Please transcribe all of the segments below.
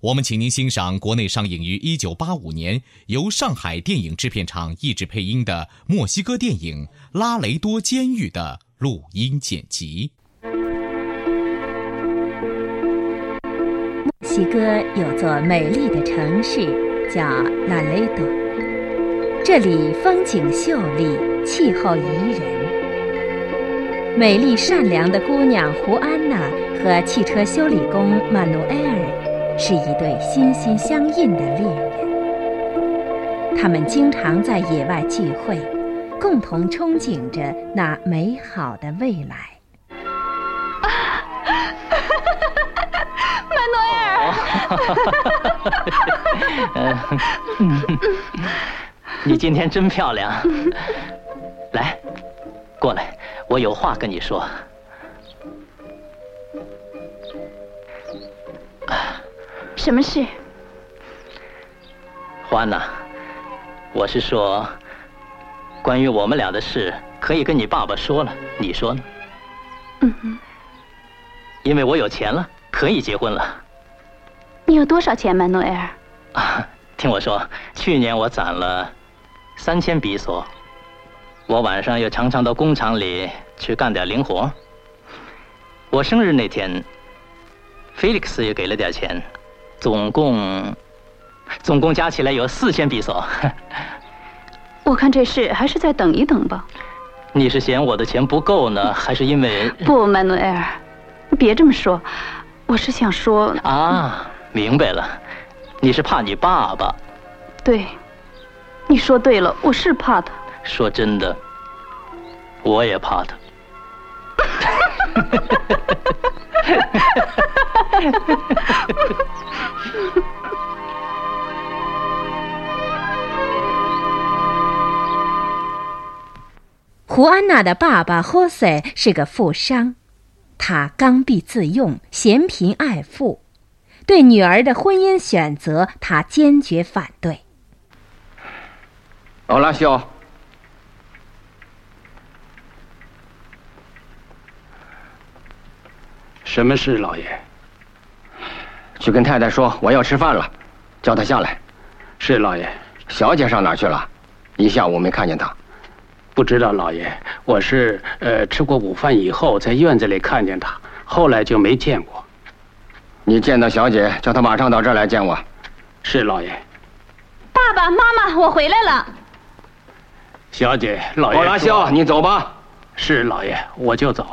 我们请您欣赏国内上映于1985年，由上海电影制片厂译制配音的墨西哥电影《拉雷多监狱》的录音剪辑。墨西哥有座美丽的城市，叫拉雷多。这里风景秀丽，气候宜人。美丽善良的姑娘胡安娜和汽车修理工曼努埃尔是一对心心相印的恋人。他们经常在野外聚会，共同憧憬着那美好的未来。曼诺埃尔，你今天真漂亮。来，过来，我有话跟你说。什么事？欢娜，我是说，关于我们俩的事，可以跟你爸爸说了，你说呢？嗯哼，因为我有钱了，可以结婚了。你有多少钱，曼诺埃尔？啊，听我说，去年我攒了三千比索，我晚上又常常到工厂里去干点零活。我生日那天，菲利克斯也给了点钱，总共，总共加起来有四千比索。我看这事还是再等一等吧。你是嫌我的钱不够呢，还是因为……不，曼努埃尔，别这么说，我是想说……啊，明白了，你是怕你爸爸。对，你说对了，我是怕他。说真的，我也怕他。胡安娜的爸爸霍塞是个富商，他刚愎自用，嫌贫爱富，对女儿的婚姻选择，他坚决反对。欧拉修，什么事，老爷？去跟太太说我要吃饭了，叫她下来。是老爷。小姐上哪儿去了？一下午没看见她。不知道，老爷。我是呃吃过午饭以后，在院子里看见她，后来就没见过。你见到小姐，叫她马上到这儿来见我。是老爷。爸爸妈妈，我回来了。小姐，老爷。我拉西奥，你走吧。是老爷，我就走。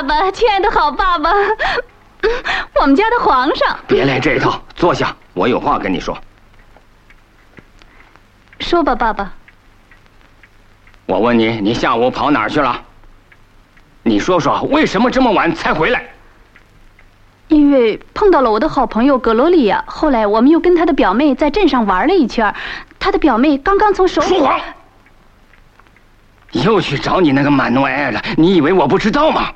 爸爸，亲爱的好爸爸，我们家的皇上。别来这一套，坐下，我有话跟你说。说吧，爸爸。我问你，你下午跑哪儿去了？你说说，为什么这么晚才回来？因为碰到了我的好朋友格罗利亚，后来我们又跟他的表妹在镇上玩了一圈，他的表妹刚刚从手里。说谎！又去找你那个满诺埃尔了，你以为我不知道吗？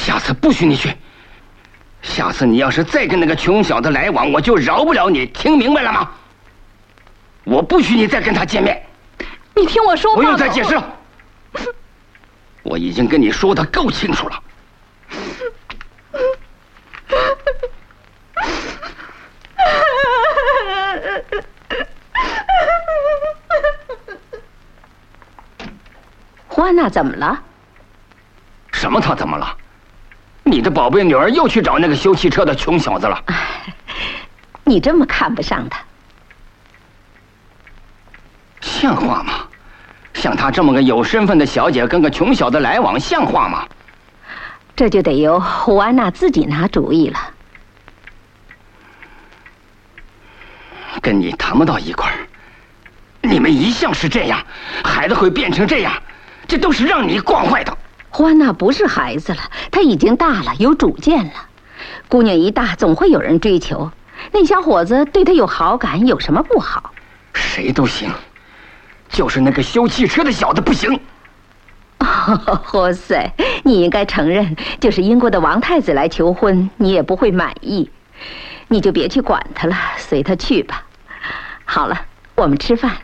下次不许你去。下次你要是再跟那个穷小子来往，我就饶不了你，听明白了吗？我不许你再跟他见面。你听我说，不用再解释了。我已经跟你说的够清楚了。胡安娜怎么了？什么？她怎么了？你的宝贝女儿又去找那个修汽车的穷小子了。你这么看不上他，像话吗？像她这么个有身份的小姐跟个穷小子来往，像话吗？这就得由胡安娜自己拿主意了。跟你谈不到一块儿。你们一向是这样，孩子会变成这样，这都是让你惯坏的。胡安娜不是孩子了，她已经大了，有主见了。姑娘一大，总会有人追求。那小伙子对她有好感，有什么不好？谁都行，就是那个修汽车的小子不行。霍塞，你应该承认，就是英国的王太子来求婚，你也不会满意。你就别去管他了，随他去吧。好了，我们吃饭。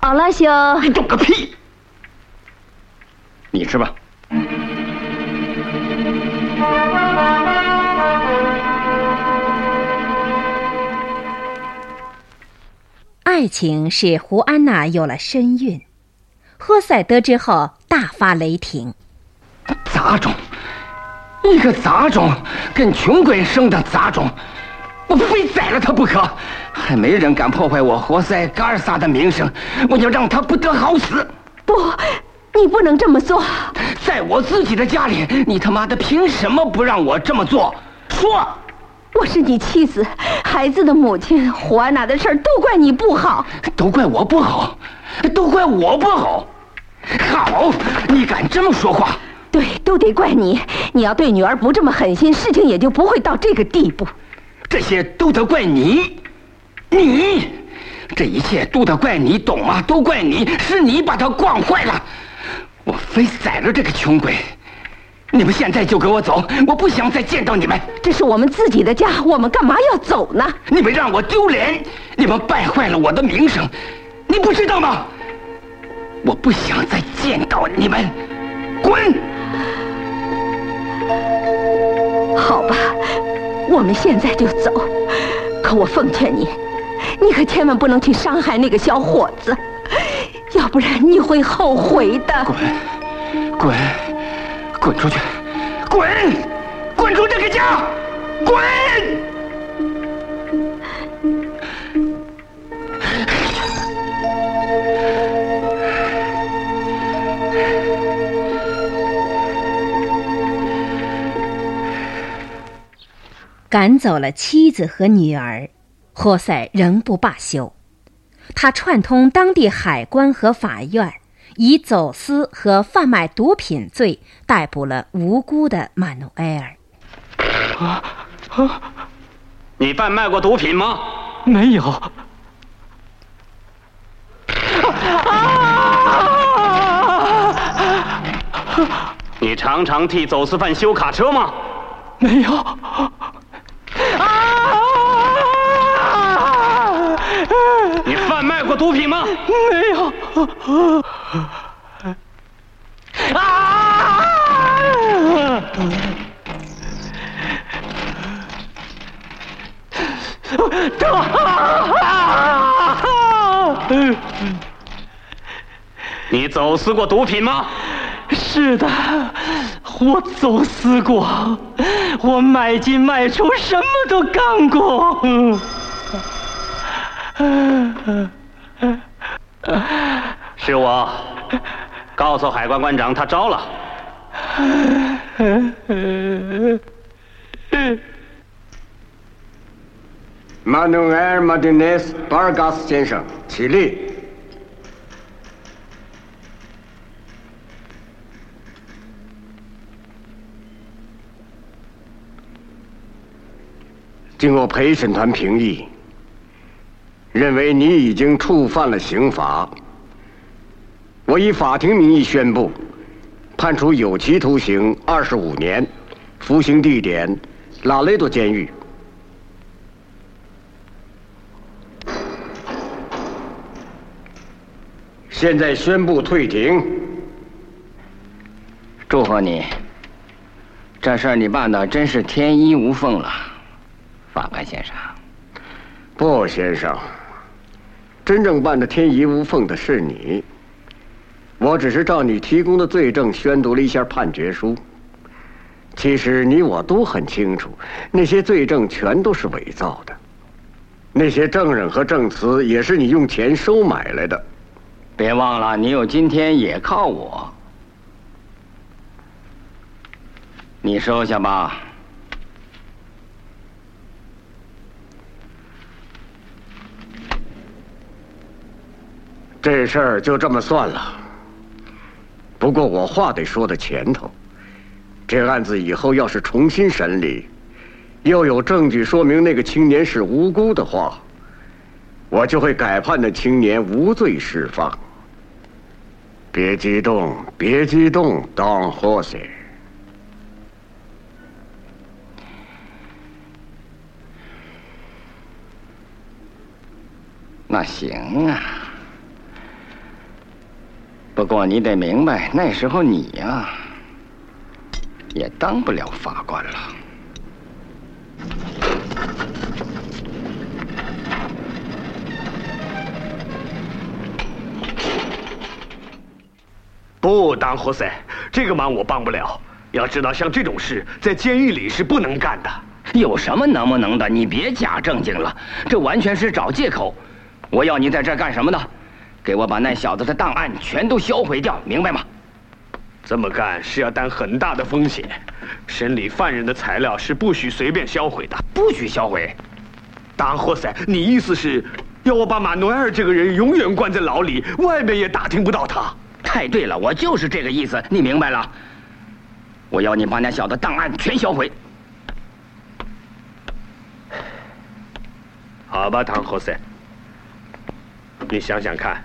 奥拉修，你懂个屁！你吃吧。爱情使胡安娜有了身孕，赫塞得知后大发雷霆。杂种，一个杂种，跟穷鬼生的杂种，我非宰了他不可！还没人敢破坏我活塞嘎尔萨的名声，我要让他不得好死！不，你不能这么做。在我自己的家里，你他妈的凭什么不让我这么做？说！我是你妻子，孩子的母亲。胡安娜的事儿都怪你不好，都怪我不好，都怪我不好。好，你敢这么说话？对，都得怪你。你要对女儿不这么狠心，事情也就不会到这个地步。这些都得怪你，你，这一切都得怪你，懂吗？都怪你，是你把他惯坏了。我非宰了这个穷鬼。你们现在就给我走！我不想再见到你们。这是我们自己的家，我们干嘛要走呢？你们让我丢脸，你们败坏了我的名声，你不知道吗？我不想再见到你们，滚！好吧，我们现在就走。可我奉劝你，你可千万不能去伤害那个小伙子，不然你会后悔的。滚，滚！滚出去！滚！滚出这个家！滚！赶走了妻子和女儿，霍塞仍不罢休。他串通当地海关和法院。以走私和贩卖毒品罪逮捕了无辜的曼努埃尔。啊啊！你贩卖过毒品吗？没有。啊！你常常替走私犯修卡车吗？没有。过毒品吗？没有。啊！你走私过毒品吗？是的，我走私过，我买进卖出什么都干过。是我，告诉海关关长，他招了。马努埃尔·马丁内斯·巴尔加斯先生，起立。经过陪审团评议。认为你已经触犯了刑法，我以法庭名义宣布，判处有期徒刑二十五年，服刑地点拉雷多监狱。现在宣布退庭。祝贺你，这事儿你办的真是天衣无缝了，法官先生。不，先生。真正办的天衣无缝的是你，我只是照你提供的罪证宣读了一下判决书。其实你我都很清楚，那些罪证全都是伪造的。那些证人和证词也是你用钱收买来的。别忘了，你有今天也靠我。你收下吧。这事儿就这么算了。不过我话得说在前头，这案子以后要是重新审理，又有证据说明那个青年是无辜的话，我就会改判那青年无罪释放。别激动，别激动，Don Jose。那行啊。不过你得明白，那时候你呀，也当不了法官了。不，当活塞，这个忙我帮不了。要知道，像这种事，在监狱里是不能干的。有什么能不能的？你别假正经了，这完全是找借口。我要你在这儿干什么呢？给我把那小子的档案全都销毁掉，明白吗？这么干是要担很大的风险。审理犯人的材料是不许随便销毁的，不许销毁。达霍塞，你意思是要我把马努埃尔这个人永远关在牢里，外面也打听不到他？太对了，我就是这个意思，你明白了？我要你把那小子档案全销毁。好吧，唐霍塞，你想想看。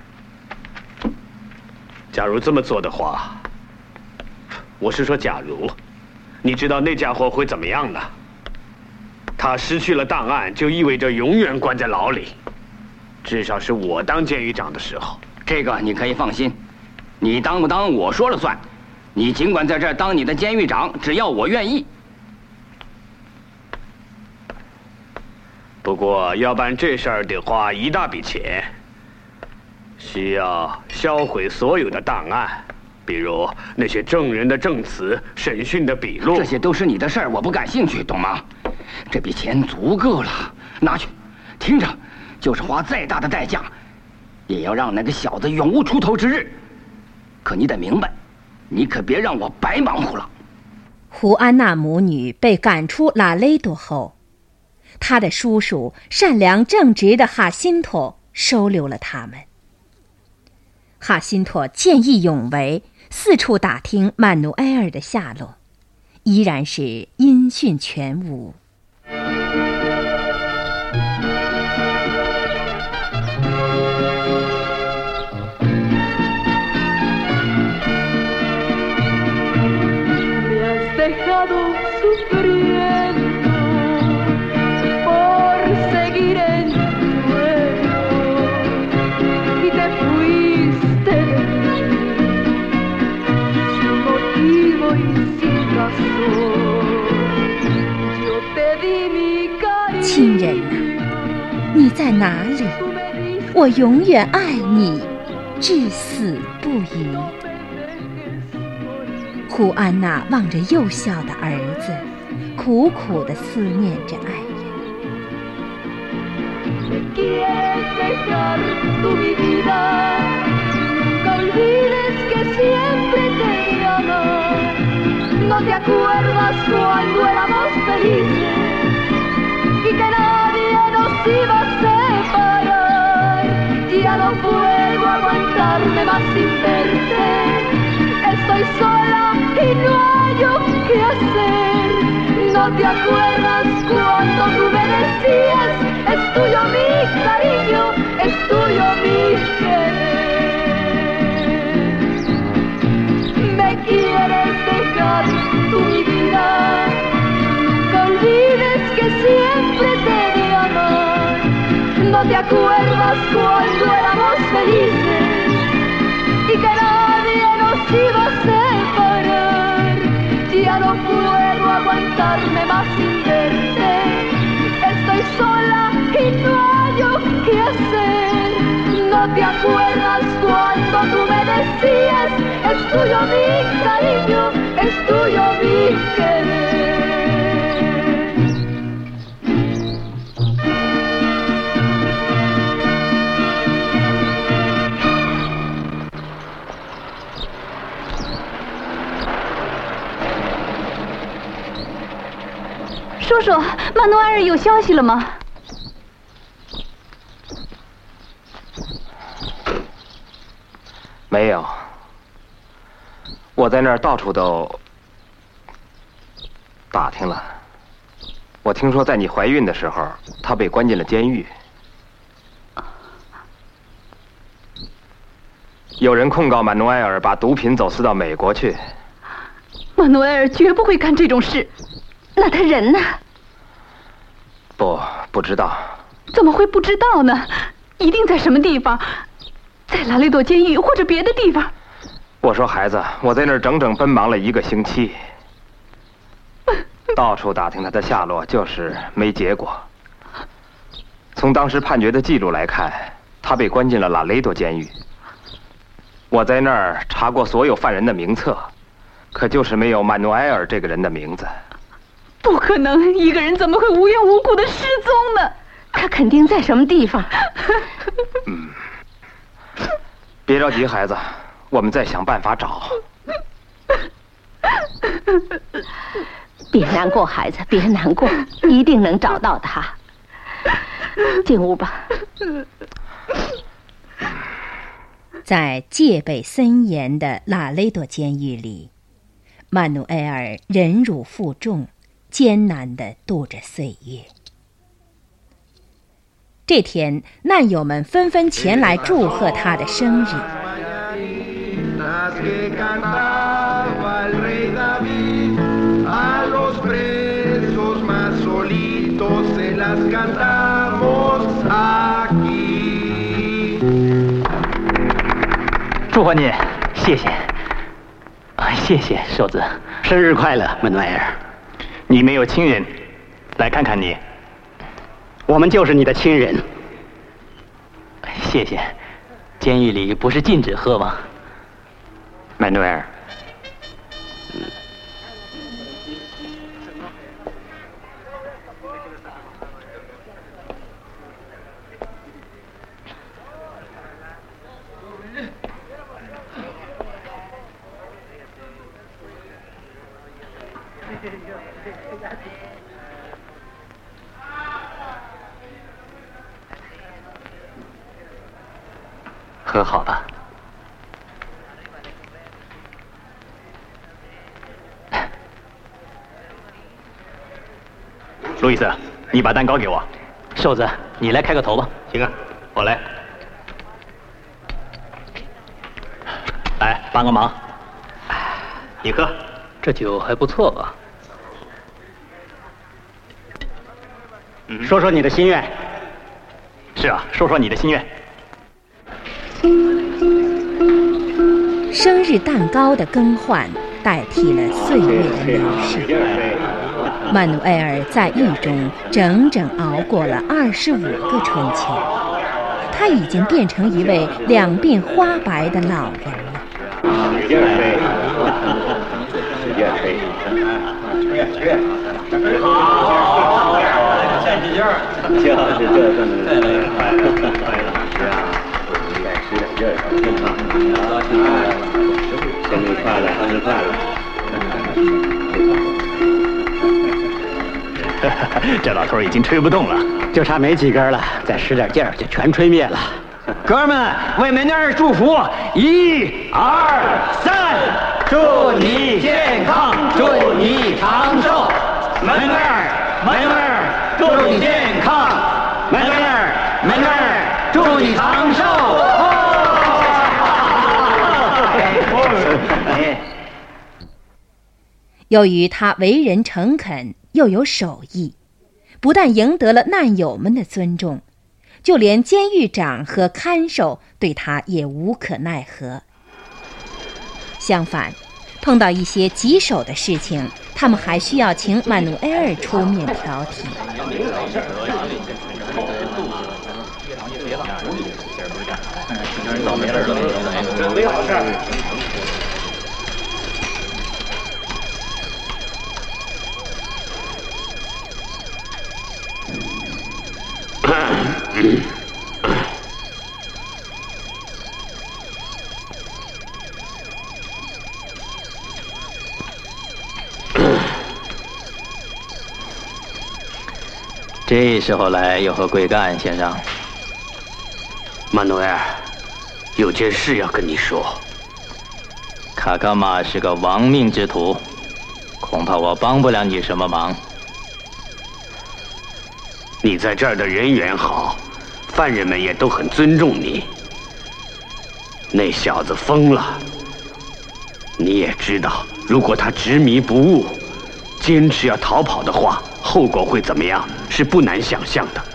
假如这么做的话，我是说，假如，你知道那家伙会怎么样呢？他失去了档案，就意味着永远关在牢里。至少是我当监狱长的时候，这个你可以放心。你当不当我说了算。你尽管在这儿当你的监狱长，只要我愿意。不过要办这事儿得花一大笔钱。需要销毁所有的档案，比如那些证人的证词、审讯的笔录。这些都是你的事儿，我不感兴趣，懂吗？这笔钱足够了，拿去。听着，就是花再大的代价，也要让那个小子永无出头之日。可你得明白，你可别让我白忙活了。胡安娜母女被赶出拉雷多后，她的叔叔善良正直的哈辛托收留了他们。哈辛托见义勇为，四处打听曼努埃尔的下落，依然是音讯全无。亲人呐，你在哪里？我永远爱你，至死不渝。胡安娜望着幼小的儿子，苦苦的思念着爱人。Y que nadie nos iba a separar. Ya no puedo aguantarme más sin verte. Estoy sola y no hay qué hacer. No te acuerdas cuando tú me decías, es tuyo mi acuerdas cuando éramos felices y que nadie nos iba a separar. Ya no puedo aguantarme más sin verte. Estoy sola y no hay qué hacer. No te acuerdas cuando tú me decías, es tuyo mi cariño, es tuyo mi querer. 叔叔，曼努埃尔有消息了吗？没有。我在那儿到处都打听了。我听说在你怀孕的时候，他被关进了监狱。有人控告曼努埃尔把毒品走私到美国去。曼努埃尔绝不会干这种事。那他人呢？不，不知道。怎么会不知道呢？一定在什么地方，在拉雷多监狱或者别的地方。我说孩子，我在那儿整整奔忙了一个星期，到处打听他的下落，就是没结果。从当时判决的记录来看，他被关进了拉雷多监狱。我在那儿查过所有犯人的名册，可就是没有曼努埃尔这个人的名字。不可能，一个人怎么会无缘无故的失踪呢？他肯定在什么地方。嗯，别着急，孩子。我们再想办法找。别难过，孩子，别难过，一定能找到他。进屋吧。在戒备森严的拉雷多监狱里，曼努埃尔忍辱负重，艰难的度着岁月。这天，难友们纷纷前来祝贺他的生日。祝贺你，谢谢，啊，谢谢瘦子，生日快乐，曼努埃尔。你没有亲人，来看看你。我们就是你的亲人。谢谢。监狱里不是禁止喝吗？曼努埃尔，路易斯，你把蛋糕给我。瘦子，你来开个头吧。行啊，我来。来帮个忙。你喝，这酒还不错吧？说说你的心愿。是啊，说说你的心愿。生日蛋糕的更换代替了岁月的流逝。曼努埃尔在狱中整整熬过了二十五个春秋，他已经变成一位两鬓花白的老人了。使劲吹，使劲吹，好，使劲儿，就是这这么来，快了，是啊，应该使点劲儿，挺好，高兴啊，生日快乐，生日快乐。这老头已经吹不动了，就差没几根了，再使点劲儿就全吹灭了。哥们，为门那儿祝福，一、二、三，祝你健康，祝你长寿。门那儿，门那儿，祝你健康。门那儿，门那儿，祝你长寿。由于他为人诚恳。又有手艺，不但赢得了难友们的尊重，就连监狱长和看守对他也无可奈何。相反，碰到一些棘手的事情，他们还需要请曼努埃尔出面调停。这时候来有何贵干，先生？马努埃尔，有件事要跟你说。卡卡玛是个亡命之徒，恐怕我帮不了你什么忙。你在这儿的人缘好，犯人们也都很尊重你。那小子疯了，你也知道，如果他执迷不悟，坚持要逃跑的话，后果会怎么样，是不难想象的。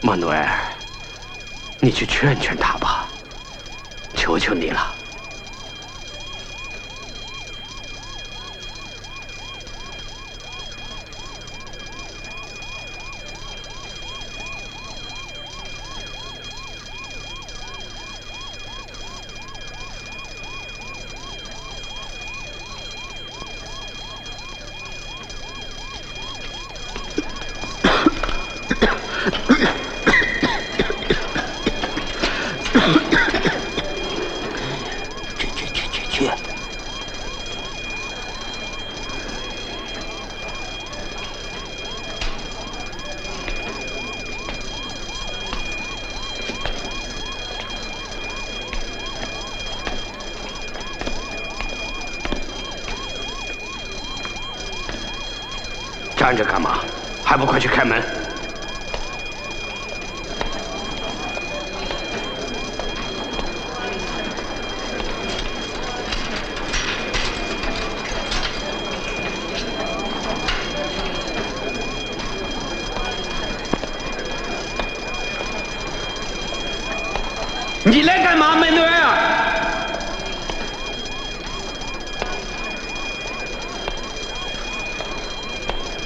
马诺埃尔，你去劝劝他吧，求求你了。站着干嘛？还不快去开门！你来干嘛，门诺埃尔？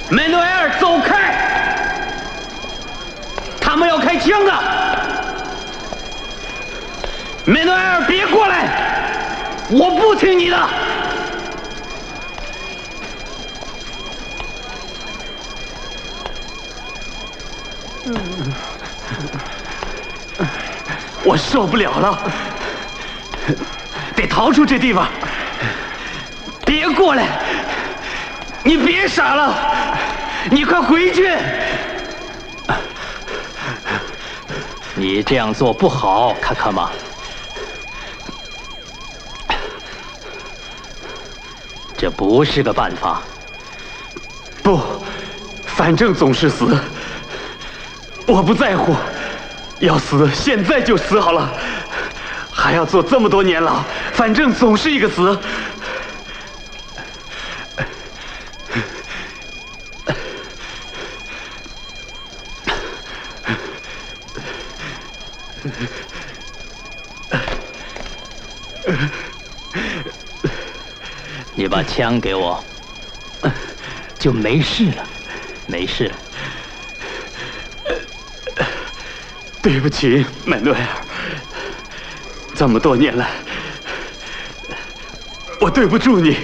门诺埃尔，走开！他们要开枪的！门诺埃尔，别过来！我不听你的！我受不了了，得逃出这地方！别过来！你别傻了，你快回去！你这样做不好，卡卡玛。这不是个办法。不，反正总是死，我不在乎。要死，现在就死好了，还要坐这么多年牢，反正总是一个死。枪给我，就没事了，没事。对不起，曼诺尔，这么多年来，我对不住你。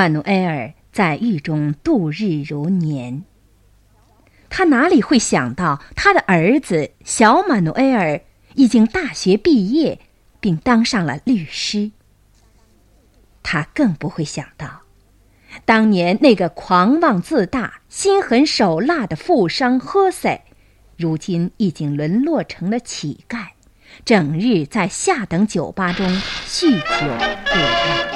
曼努埃尔在狱中度日如年。他哪里会想到，他的儿子小马努埃尔已经大学毕业，并当上了律师。他更不会想到，当年那个狂妄自大、心狠手辣的富商赫塞，如今已经沦落成了乞丐，整日在下等酒吧中酗酒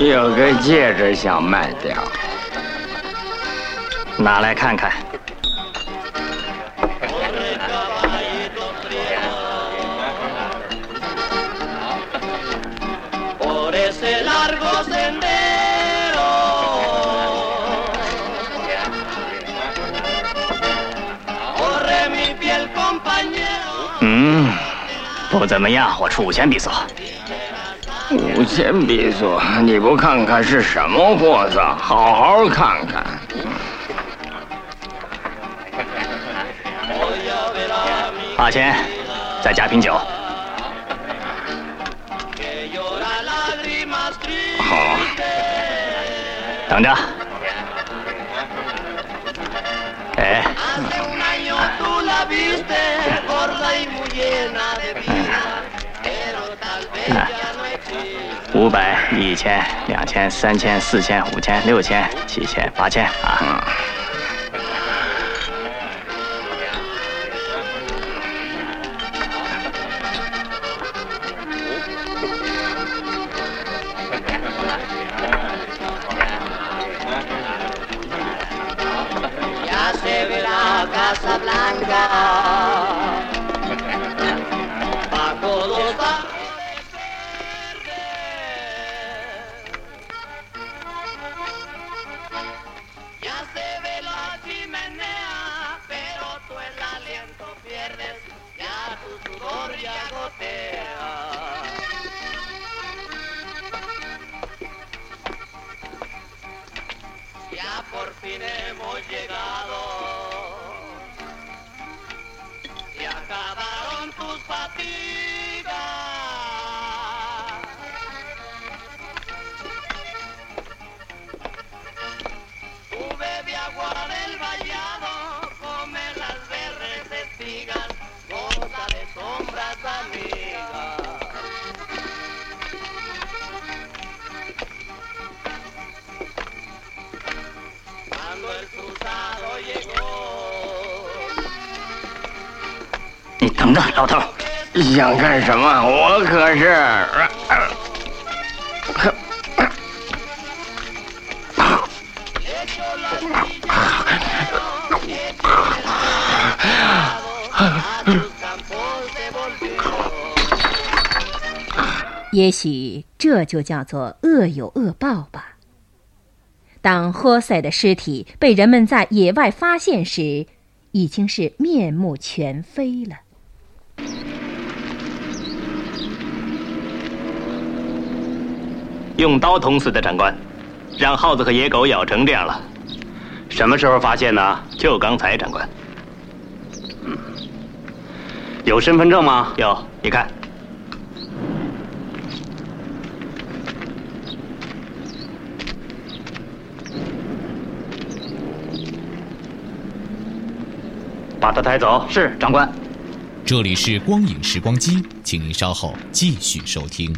有个戒指想卖掉，拿来看看。不怎么样，我出五千比索。五千比索，你不看看是什么货色？好好看看。八千，再加瓶酒。好，等着。哎。五百、一千、两千、三千、四千、五千、六千、七千、八千啊！ya por fin hemos llegado. Se acabaron tus patillas. 等着，老头！你想干什么？我可是 也许这就叫做恶有恶报吧。当霍塞的尸体被人们在野外发现时，已经是面目全非了。用刀捅死的长官，让耗子和野狗咬成这样了。什么时候发现的？就刚才，长官。有身份证吗？有，你看。把他抬走。是，长官。这里是光影时光机，请您稍后继续收听。